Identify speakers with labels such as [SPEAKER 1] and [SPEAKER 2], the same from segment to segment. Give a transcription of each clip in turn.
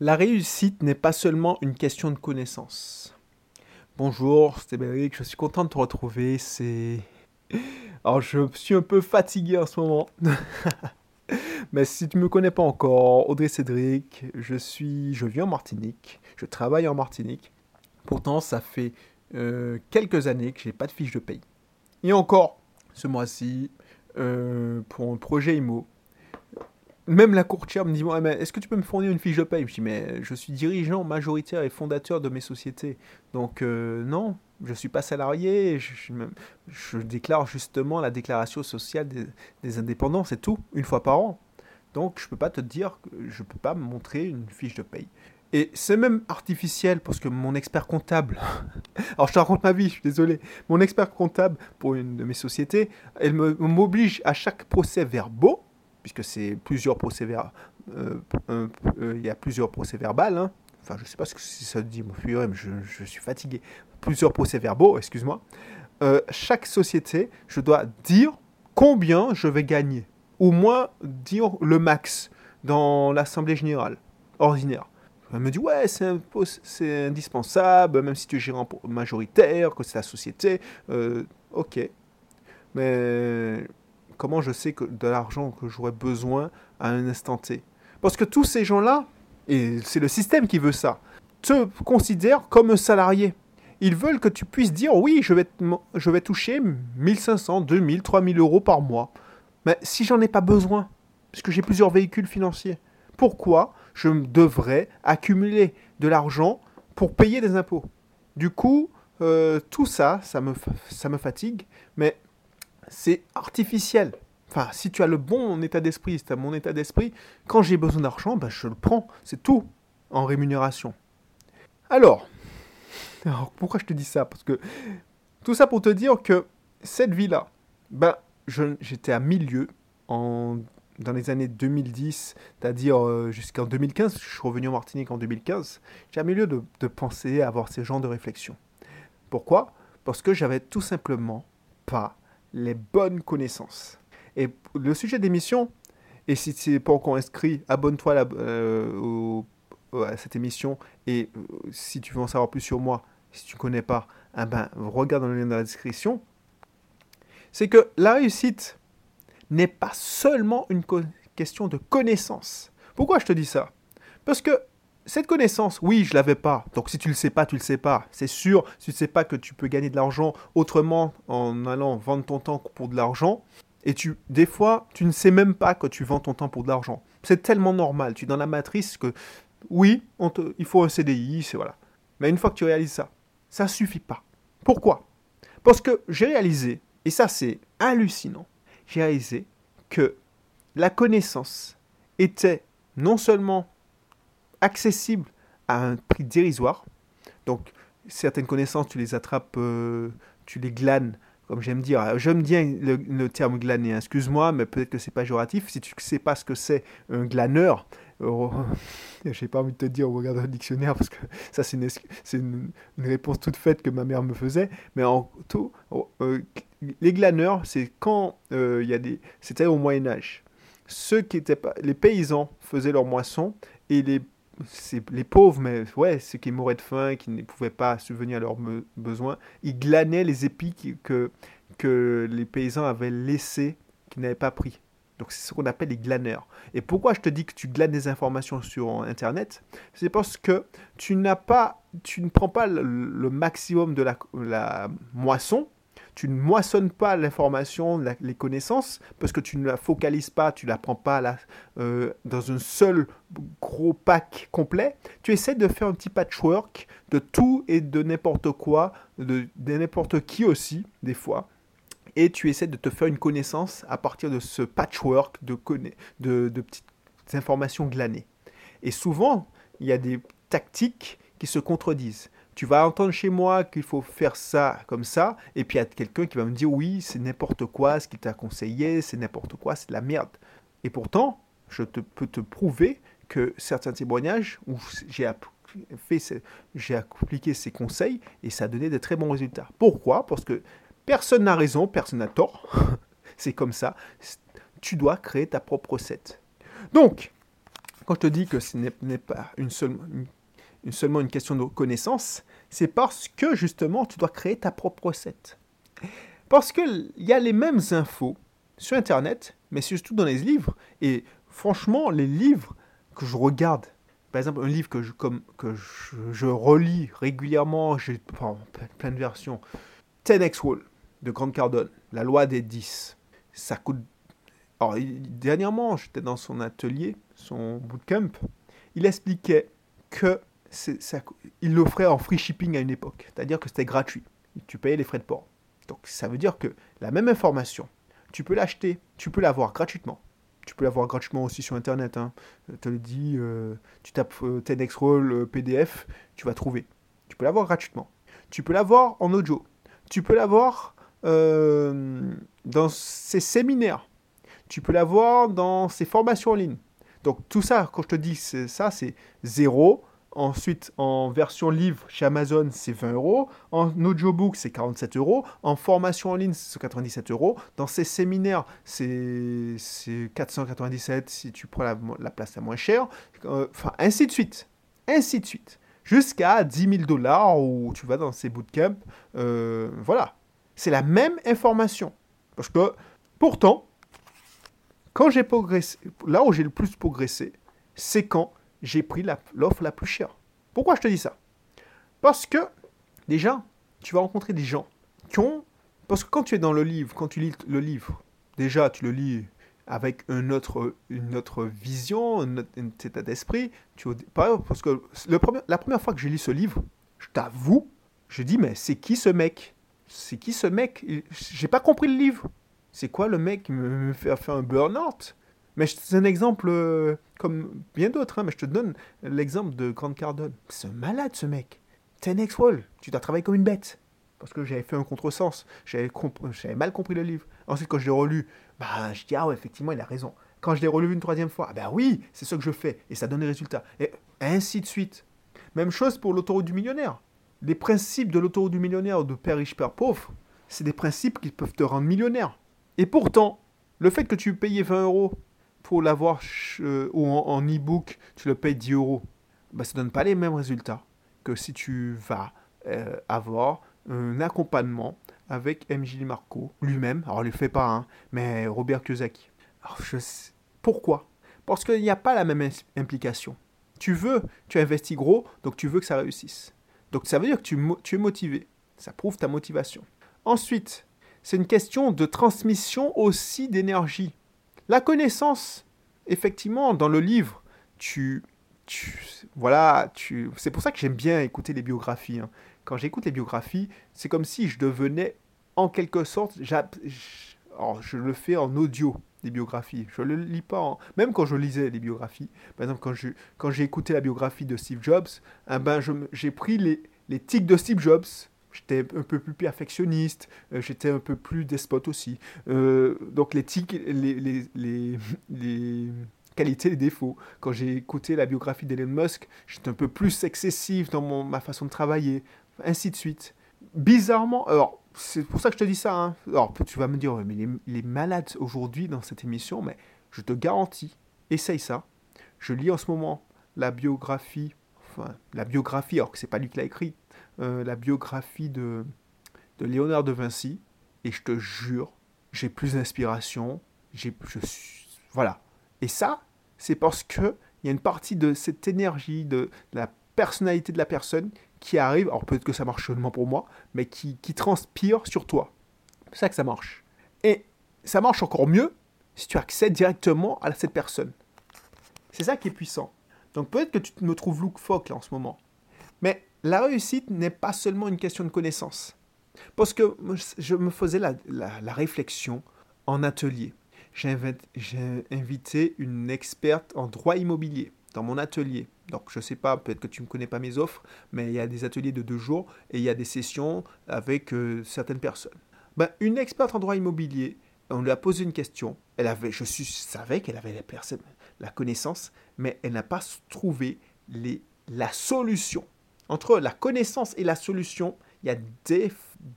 [SPEAKER 1] La réussite n'est pas seulement une question de connaissance. Bonjour, c'est Bédric, je suis content de te retrouver. C'est. Alors, je suis un peu fatigué en ce moment. Mais si tu ne me connais pas encore, Audrey Cédric, je suis, je vis en Martinique, je travaille en Martinique. Pourtant, ça fait euh, quelques années que j'ai pas de fiche de paye. Et encore, ce mois-ci, euh, pour un projet IMO, même la courtière me dit Est-ce que tu peux me fournir une fiche de paye? Je dis Mais je suis dirigeant majoritaire et fondateur de mes sociétés. Donc, euh, non, je ne suis pas salarié. Je, déclare justement la déclaration sociale des, indépendants, c'est tout, une fois par an. Donc, je ne peux pas te dire que je ne peux pas me montrer une fiche de paye. Et c'est même artificiel parce que mon expert comptable, alors je te raconte ma vie, je suis désolé, mon expert comptable pour une de mes sociétés, elle m'oblige à chaque procès verbaux puisque c'est plusieurs procès verbaux, euh, euh, il y a plusieurs procès verbales, hein. enfin je sais pas ce que ça dit, mon mais je, je, suis fatigué, plusieurs procès verbaux, excuse-moi, euh, chaque société, je dois dire combien je vais gagner, au moins dire le max dans l'assemblée générale, ordinaire. Elle me dit ouais c'est indispensable, même si tu es gérant majoritaire, que c'est la société, ok. Mais comment je sais que de l'argent que j'aurais besoin à un instant T Parce que tous ces gens-là, et c'est le système qui veut ça, te considèrent comme un salarié. Ils veulent que tu puisses dire oui, je vais, je vais toucher 1500, 2000, 3000 euros par mois. Mais si j'en ai pas besoin, puisque j'ai plusieurs véhicules financiers, pourquoi je devrais accumuler de l'argent pour payer des impôts? Du coup, euh, tout ça, ça me, ça me fatigue, mais c'est artificiel. Enfin, si tu as le bon état d'esprit, si tu as mon état d'esprit, quand j'ai besoin d'argent, ben, je le prends. C'est tout en rémunération. Alors, pourquoi je te dis ça? Parce que tout ça pour te dire que cette vie-là, ben, j'étais à milieu en, dans les années 2010, c'est-à-dire euh, jusqu'en 2015, je suis revenu en Martinique en 2015, j'étais à milieu de, penser à avoir ces genres de réflexions. Pourquoi? Parce que j'avais tout simplement pas les bonnes connaissances. Et le sujet d'émission, et si n'es pas encore inscrit, abonne-toi euh, à cette émission. Et euh, si tu veux en savoir plus sur moi, si tu ne connais pas, eh ben, regarde dans le lien dans la description. C'est que la réussite n'est pas seulement une question de connaissance. Pourquoi je te dis ça? Parce que cette connaissance, oui, je l'avais pas. Donc si tu le sais pas, tu le sais pas. C'est sûr, si tu ne sais pas que tu peux gagner de l'argent autrement en allant vendre ton temps pour de l'argent, et tu, des fois, tu ne sais même pas que tu vends ton temps pour de l'argent. C'est tellement normal. Tu es dans la matrice que, oui, on il faut un CDI, c'est voilà. Mais une fois que tu réalises ça, ça suffit pas. Pourquoi? Parce que j'ai réalisé, et ça c'est hallucinant, j'ai réalisé que la connaissance était non seulement accessible à un prix dérisoire. Donc, certaines connaissances, tu les attrapes, euh, tu les glanes, comme j'aime dire. J'aime bien le, terme glaner, hein. excuse-moi, mais peut-être que c'est pas péjoratif. Si tu ne sais pas ce que c'est un glaneur, oh, j'ai pas envie de te dire, regarde le dictionnaire, parce que ça, c'est une, réponse toute faite que ma mère me faisait. Mais en tout, oh, euh, les glaneurs, c'est quand euh, il y a des. C'était au Moyen-Âge. Ceux qui étaient pas. Les paysans faisaient leur moisson et les c'est les pauvres, mais ouais, ceux qui mouraient de faim, qui ne pouvaient pas subvenir à leurs besoins, ils glanaient les épis que, que les paysans avaient laissés, qu'ils n'avaient pas pris. Donc c'est ce qu'on appelle les glaneurs. Et pourquoi je te dis que tu glanes des informations sur Internet? C'est parce que tu n'as pas, tu ne prends pas le, maximum de la, la moisson tu ne moissonnes pas l'information, les connaissances, parce que tu ne la focalises pas, tu ne la prends pas euh, dans un seul gros pack complet. Tu essaies de faire un petit patchwork de tout et de n'importe quoi, de, n'importe qui aussi, des fois. Et tu essaies de te faire une connaissance à partir de ce patchwork de petites informations glanées. Et souvent, il y a des tactiques qui se contredisent tu vas entendre chez moi qu'il faut faire ça comme ça, et puis il y a quelqu'un qui va me dire oui, c'est n'importe quoi ce qu'il t'a conseillé, c'est n'importe quoi, c'est de la merde. Et pourtant, je peux te prouver que certains témoignages où j'ai j'ai appliqué ces conseils et ça a donné de très bons résultats. Pourquoi? Parce que personne n'a raison, personne n'a tort. c'est comme ça. Tu dois créer ta propre recette. Donc, quand je te dis que ce n'est pas une seule, seulement une question de connaissance, c'est parce que justement tu dois créer ta propre recette. Parce qu'il y a les mêmes infos sur Internet, mais surtout dans les livres. Et franchement, les livres que je regarde, par exemple un livre que je, comme, que je, relis régulièrement, j'ai plein de versions, 10x Wall de Grant Cardone, la loi des 10. Ça coûte... Alors, dernièrement, j'étais dans son atelier, son bootcamp, il expliquait que ça, il l'offrait en free shipping à une époque, c'est-à-dire que c'était gratuit. Tu payais les frais de port. Donc ça veut dire que la même information, tu peux l'acheter, tu peux l'avoir gratuitement. Tu peux l'avoir gratuitement aussi sur Internet. Hein. Je te le dis, euh, tu tapes euh, TEDxRoll euh, PDF, tu vas trouver. Tu peux l'avoir gratuitement. Tu peux l'avoir en audio. Tu peux l'avoir dans ces séminaires. Tu peux l'avoir dans ces formations en ligne. Donc tout ça, quand je te dis ça, c'est zéro Ensuite, en version livre chez Amazon, c'est 20 euros. En audiobook, c'est 47 euros. En formation en ligne, c'est 97 euros. Dans ces séminaires, c'est 497 si tu prends la, place la moins chère. Euh, enfin, ainsi de suite. Ainsi de suite. Jusqu'à 10 000 dollars où tu vas dans ces bootcamps. Euh, voilà. C'est la même information. Parce que, pourtant, quand j'ai progressé, là où j'ai le plus progressé, c'est quand j'ai pris l'offre la, plus chère. Pourquoi je te dis ça? Parce que, déjà, tu vas rencontrer des gens qui ont... Parce que quand tu es dans le livre, quand tu lis le livre, déjà, tu le lis avec une autre, vision, un, état d'esprit. Parce que le premier, la première fois que j'ai lu ce livre, je t'avoue, je dis, mais c'est qui ce mec? C'est qui ce mec? J'ai pas compris le livre. C'est quoi le mec qui me fait faire un burn-out? Mais c'est un exemple euh, comme bien d'autres, hein, mais je te donne l'exemple de Grant Cardone. C'est malade ce mec. T'es un wall tu dois travailler comme une bête. Parce que j'avais fait un contresens, j'avais, mal compris le livre. Ensuite, quand je l'ai relu, bah, je dis, ah ouais, effectivement, il a raison. Quand je l'ai relu une troisième fois, ah ben oui, c'est ce que je fais, et ça donne des résultats. Et ainsi de suite. Même chose pour l'autoroute du millionnaire. Les principes de l'autoroute du millionnaire de Père riche, Père pauvre, c'est des principes qui peuvent te rendre millionnaire. Et pourtant, le fait que tu payes 20 euros pour l'avoir euh, en, e-book, tu le payes 10 euros, bah, ça ne donne pas les mêmes résultats que si tu vas euh, avoir un accompagnement avec MJ Marco lui-même. Alors, il ne le fait pas, hein, mais Robert Kiyosaki. Pourquoi? Parce qu'il n'y a pas la même implication. Tu veux, tu investis gros, donc tu veux que ça réussisse. Donc, ça veut dire que tu es motivé. Ça prouve ta motivation. Ensuite, c'est une question de transmission aussi d'énergie. La connaissance, effectivement, dans le livre, tu, tu voilà, tu, c'est pour ça que j'aime bien écouter les biographies. Hein. Quand j'écoute les biographies, c'est comme si je devenais, en quelque sorte, je le fais en audio des biographies. Je ne le lis pas, en... même quand je lisais les biographies. Par exemple, quand, je, quand j'ai écouté la biographie de Steve Jobs, eh ben, j'ai pris les, les tics de Steve Jobs, j'étais un peu plus perfectionniste, euh, j'étais un peu plus despote aussi. Euh, donc l'éthique, les, les, les, les, qualités, les défauts. Quand j'ai écouté la biographie d'Elon Musk, j'étais un peu plus excessif dans mon, ma façon de travailler, ainsi de suite. Bizarrement, alors c'est pour ça que je te dis ça. Hein. Alors tu vas me dire, mais il est, malade aujourd'hui dans cette émission, mais je te garantis, essaye ça. Je lis en ce moment la biographie, enfin la biographie, alors que c'est pas lui qui l'a écrit, euh, la biographie de, de Léonard de Vinci, et je te jure, j'ai plus d'inspiration, j'ai, je voilà. Et ça, c'est parce que il y a une partie de cette énergie, de, la personnalité de la personne qui arrive, alors peut-être que ça marche seulement pour moi, mais qui, qui transpire sur toi. C'est ça que ça marche. Et ça marche encore mieux si tu accèdes directement à cette personne. C'est ça qui est puissant. Donc peut-être que tu me trouves loufoque là en ce moment. Mais la réussite n'est pas seulement une question de connaissance. Parce que je me faisais la, réflexion en atelier. J'ai invité une experte en droit immobilier dans mon atelier. Donc je ne sais pas, peut-être que tu ne connais pas mes offres, mais il y a des ateliers de deux jours et il y a des sessions avec euh, certaines personnes. Ben, une experte en droit immobilier, on lui a posé une question. Elle avait, je savais qu'elle avait la, la connaissance, mais elle n'a pas trouvé la solution. Entre la connaissance et la solution, il y a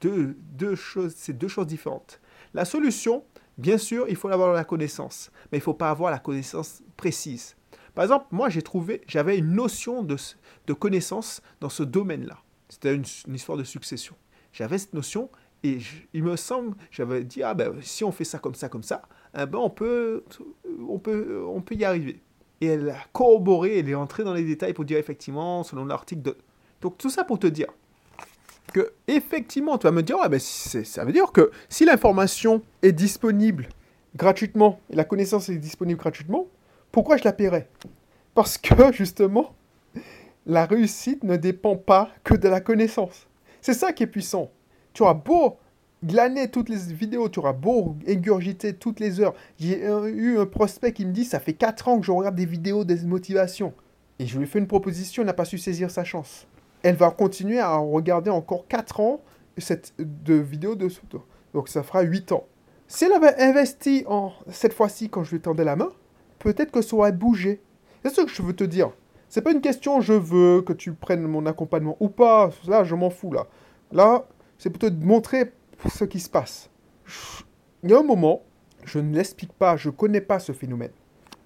[SPEAKER 1] deux, choses, c'est deux choses différentes. La solution, bien sûr, il faut avoir la connaissance, mais il ne faut pas avoir la connaissance précise. Par exemple, moi, j'ai trouvé, j'avais une notion de, de connaissance dans ce domaine-là. C'était une, histoire de succession. J'avais cette notion et il me semble, j'avais dit, ah ben, si on fait ça comme ça, comme ça, eh ben, on, peut, on, peut, on peut y arriver. Et elle a corroboré, elle est entrée dans les détails pour dire effectivement, selon l'article de... Donc tout ça pour te dire que effectivement, tu vas me dire, ben, ça veut dire que si l'information est disponible gratuitement et la connaissance est disponible gratuitement, pourquoi je la paierais? Parce que justement, la réussite ne dépend pas que de la connaissance. C'est ça qui est puissant. Tu auras beau glaner toutes les vidéos, tu auras beau égurgiter toutes les heures. J'ai eu un prospect qui me dit ça fait 4 ans que je regarde des vidéos de motivation. Et je lui fais une proposition, il n'a pas su saisir sa chance. Elle va continuer à regarder encore 4 ans cette de vidéos de Donc ça fera 8 ans. Si elle avait investi en cette fois-ci quand je lui tendais la main, peut-être que ça aurait bougé. C'est ce que je veux te dire. C'est pas une question je veux que tu prennes mon accompagnement ou pas. Là, je m'en fous là. Là, c'est pour te montrer ce qui se passe. Il y a un moment, je ne l'explique pas, je ne connais pas ce phénomène.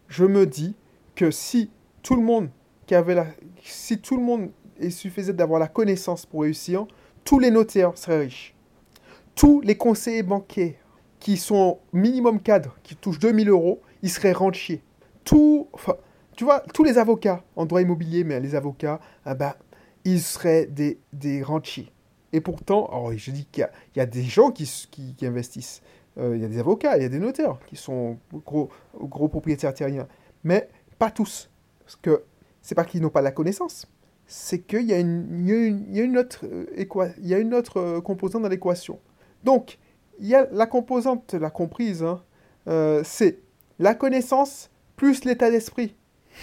[SPEAKER 1] Je me dis que si tout le monde qui avait la, si tout le monde il suffisait d'avoir la connaissance pour réussir, tous les notaires seraient riches. Tous les conseillers bancaires qui sont minimum cadres, qui touchent 2000 euros, ils seraient rentiers. Enfin, tu vois, tous les avocats en droit immobilier, mais les avocats, ben, ils seraient des, des rentiers. Et pourtant, alors je dis qu'il y, a des gens qui, qui, investissent. Euh, il y a des avocats, il y a des notaires qui sont gros, gros propriétaires terriens. Mais pas tous. Parce que c'est pas qu'ils n'ont pas la connaissance. C'est qu'il y, a une, il y a une autre, euh, y a euh, composante dans l'équation. Donc, il y a la composante, la comprise, hein, c'est la connaissance plus l'état d'esprit.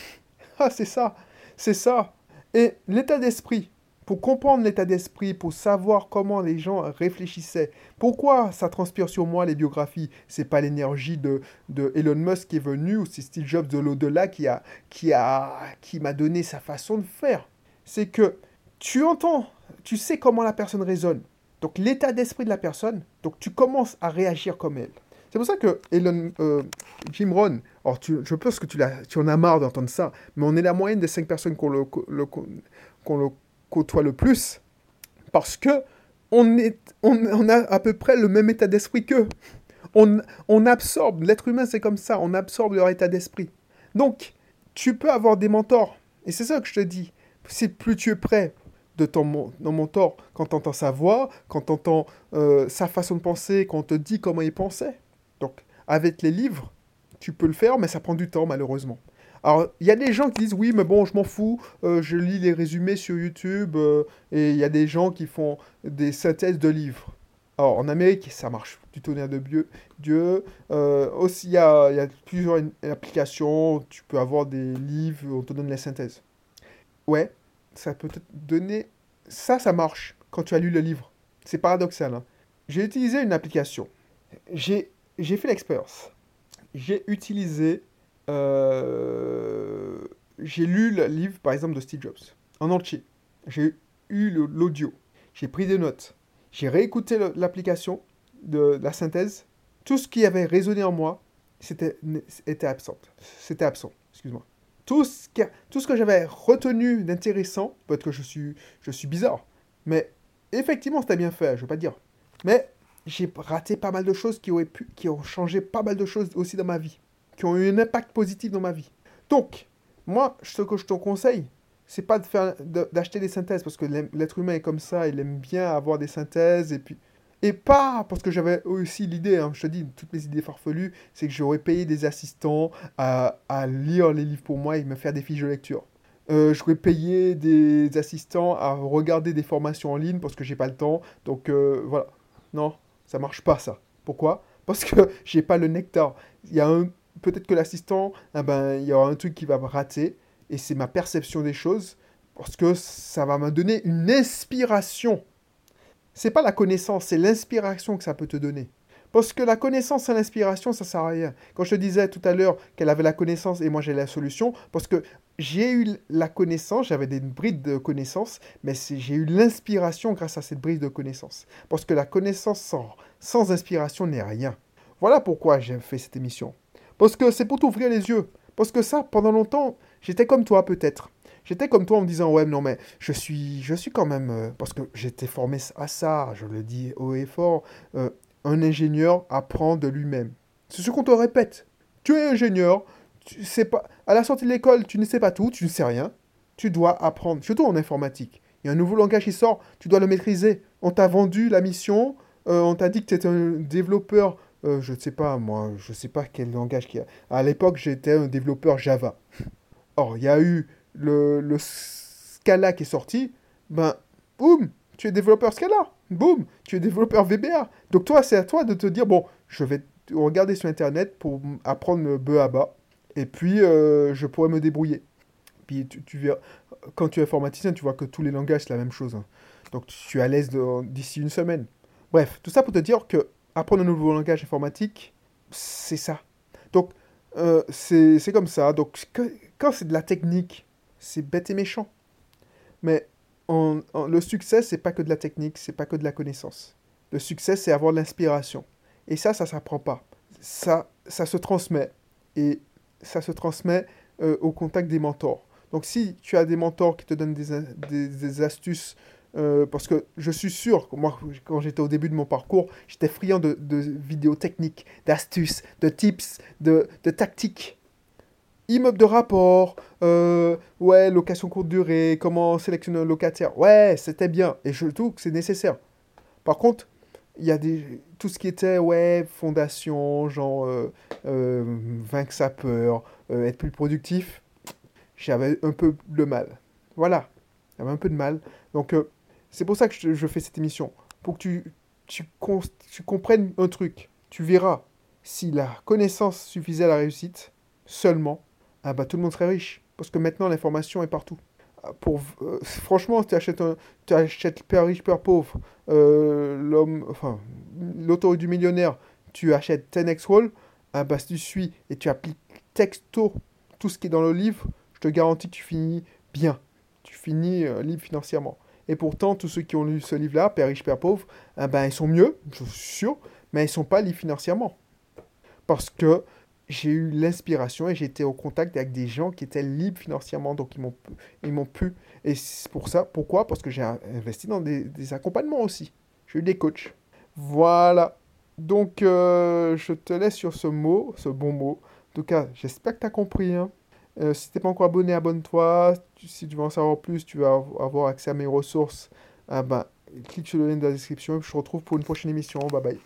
[SPEAKER 1] ah, c'est ça, c'est ça. Et l'état d'esprit, pour comprendre l'état d'esprit, pour savoir comment les gens réfléchissaient. Pourquoi ça transpire sur moi les biographies? C'est pas l'énergie de, de, Elon Musk qui est venu ou c'est Steve Jobs de l'au-delà qui a qui a qui m'a donné sa façon de faire. C'est que tu entends, tu sais comment la personne raisonne. Donc l'état d'esprit de la personne, donc tu commences à réagir comme elle. C'est pour ça que Elon, euh, Jim Rohn, alors tu, je pense que tu, tu en as marre d'entendre ça, mais on est la moyenne des cinq personnes qu'on le, le, côtoie le plus, parce que on, est, on, a à peu près le même état d'esprit qu'eux. On, on absorbe, l'être humain c'est comme ça, on absorbe leur état d'esprit. Donc, tu peux avoir des mentors, et c'est ça que je te dis. C'est plus tu es prêt de ton, mentor, quand tu entends sa voix, quand tu entends euh, sa façon de penser, quand on te dit comment il pensait. Donc, avec les livres, tu peux le faire, mais ça prend du temps, malheureusement. Alors, il y a des gens qui disent oui, mais bon, je m'en fous, euh, je lis les résumés sur YouTube, euh, et il y a des gens qui font des synthèses de livres. Alors, en Amérique, ça marche du tonnerre de Dieu. Aussi, il y a, y a, plusieurs applications, tu peux avoir des livres, on te donne la synthèse. Ouais, ça peut te donner... Ça, ça marche quand tu as lu le livre. C'est paradoxal. Hein. J'ai utilisé une application. J'ai fait l'expérience. J'ai utilisé euh, j'ai lu le livre, par exemple, de Steve Jobs, en entier. J'ai eu l'audio. J'ai pris des notes. J'ai réécouté l'application de la synthèse. Tout ce qui avait résonné en moi, c'était était absent. C'était absent, excuse-moi. Tout ce, tout ce que j'avais retenu d'intéressant, peut-être que je suis, je suis bizarre, mais effectivement, c'était bien fait, je veux pas dire. Mais j'ai raté pas mal de choses qui, auraient pu, qui ont changé pas mal de choses aussi dans ma vie qui ont eu un impact positif dans ma vie. Donc, moi, ce que je te conseille, c'est pas de faire d'acheter des synthèses parce que l'être humain est comme ça, il aime bien avoir des synthèses et puis et pas parce que j'avais aussi l'idée, hein, je te dis, toutes mes idées farfelues, c'est que j'aurais payé des assistants à, à, lire les livres pour moi et me faire des fiches de lecture. Euh, j'aurais payé des assistants à regarder des formations en ligne parce que j'ai pas le temps. Donc euh, voilà, non, ça marche pas ça. Pourquoi? Parce que j'ai pas le nectar. Il y a un peut-être que l'assistant, eh ben, il y aura un truc qui va me rater, et c'est ma perception des choses, parce que ça va me donner une inspiration. C'est pas la connaissance, c'est l'inspiration que ça peut te donner. Parce que la connaissance et l'inspiration, ça sert à rien. Quand je te disais tout à l'heure qu'elle avait la connaissance et moi j'ai la solution, parce que j'ai eu la connaissance, j'avais des brides de connaissance, mais j'ai eu l'inspiration grâce à cette bride de connaissance. Parce que la connaissance sans, sans inspiration n'est rien. Voilà pourquoi j'ai fait cette émission. Parce que c'est pour t'ouvrir les yeux. Parce que ça, pendant longtemps, J'étais comme toi peut-être. J'étais comme toi en me disant ouais non mais je suis je suis quand même euh, parce que j'étais formé à ça, je le dis haut et fort. Euh, un ingénieur apprend de lui-même. C'est ce qu'on te répète. Tu es ingénieur, tu sais pas à la sortie de l'école, tu ne sais pas tout, tu ne sais rien. Tu dois apprendre, surtout en informatique. Il y a un nouveau langage qui sort, tu dois le maîtriser. On t'a vendu la mission, euh, on t'a dit que tu étais un développeur je ne sais pas, moi, je ne sais pas quel langage qu'il y a. À l'époque, j'étais un développeur Java. Or, il y a eu le, le Scala qui est sorti, ben, boum, tu es développeur Scala, boum, tu es développeur VBA. Donc toi, c'est à toi de te dire, bon, je vais regarder sur Internet pour apprendre B à bas, et puis euh, je pourrais me débrouiller. Puis tu, tu quand tu es informaticien, tu vois que tous les langages, c'est la même chose. Hein. Donc tu es à l'aise d'ici une semaine. Bref, tout ça pour te dire que apprendre un nouveau langage informatique, c'est ça. Donc, euh, c'est comme ça. Donc, quand c'est de la technique, c'est bête et méchant. Mais le succès, c'est pas que de la technique, c'est pas que de la connaissance. Le succès, c'est avoir de l'inspiration. Et ça, ça s'apprend pas. Ça, ça se transmet. Et ça se transmet euh, au contact des mentors. Donc si tu as des mentors qui te donnent des, des, astuces, euh, parce que je suis sûr moi, quand j'étais au début de mon parcours, j'étais friand de, vidéos techniques, d'astuces, de tips, de tactiques immeuble de rapport, euh, ouais, location courte durée, comment sélectionner un locataire. Ouais, c'était bien. Et je trouve que c'est nécessaire. Par contre, il y a des, tout ce qui était, ouais, fondation, genre, euh, euh, vaincre sa peur, être plus productif, j'avais un peu de mal. Voilà, j'avais un peu de mal. Donc, c'est pour ça que je, je, fais cette émission. Pour que tu, tu, tu comprennes un truc. Tu verras si la connaissance suffisait à la réussite seulement ah bah tout le monde serait riche. Parce que maintenant l'information est partout. Ah, pour, euh, franchement, tu achètes, un, tu achètes Père riche, Père pauvre, euh, l'homme, enfin, l'autorité du millionnaire, tu achètes 10x Wall, ah bah si tu suis et tu appliques texto tout ce qui est dans le livre, je te garantis que tu finis bien. Tu finis euh, libre financièrement. Et pourtant, tous ceux qui ont lu ce livre-là, Père riche, Père pauvre, ah ben, ils sont mieux, je suis sûr, mais ils sont pas libres financièrement. Parce que j'ai eu l'inspiration et été au contact avec des gens qui étaient libres financièrement, donc ils m'ont, ils m'ont pu. Et c'est pour ça, pourquoi? Parce que j'ai investi dans des, accompagnements aussi. J'ai eu des coachs. Voilà. Donc, euh, je te laisse sur ce mot, ce bon mot. En tout cas, j'espère que tu as compris. Hein. Euh, si tu n'es pas encore abonné, abonne-toi. Si tu veux en savoir plus, tu vas avoir accès à mes ressources. Ben, clique sur le lien de la description. Je te retrouve pour une prochaine émission. Bye bye.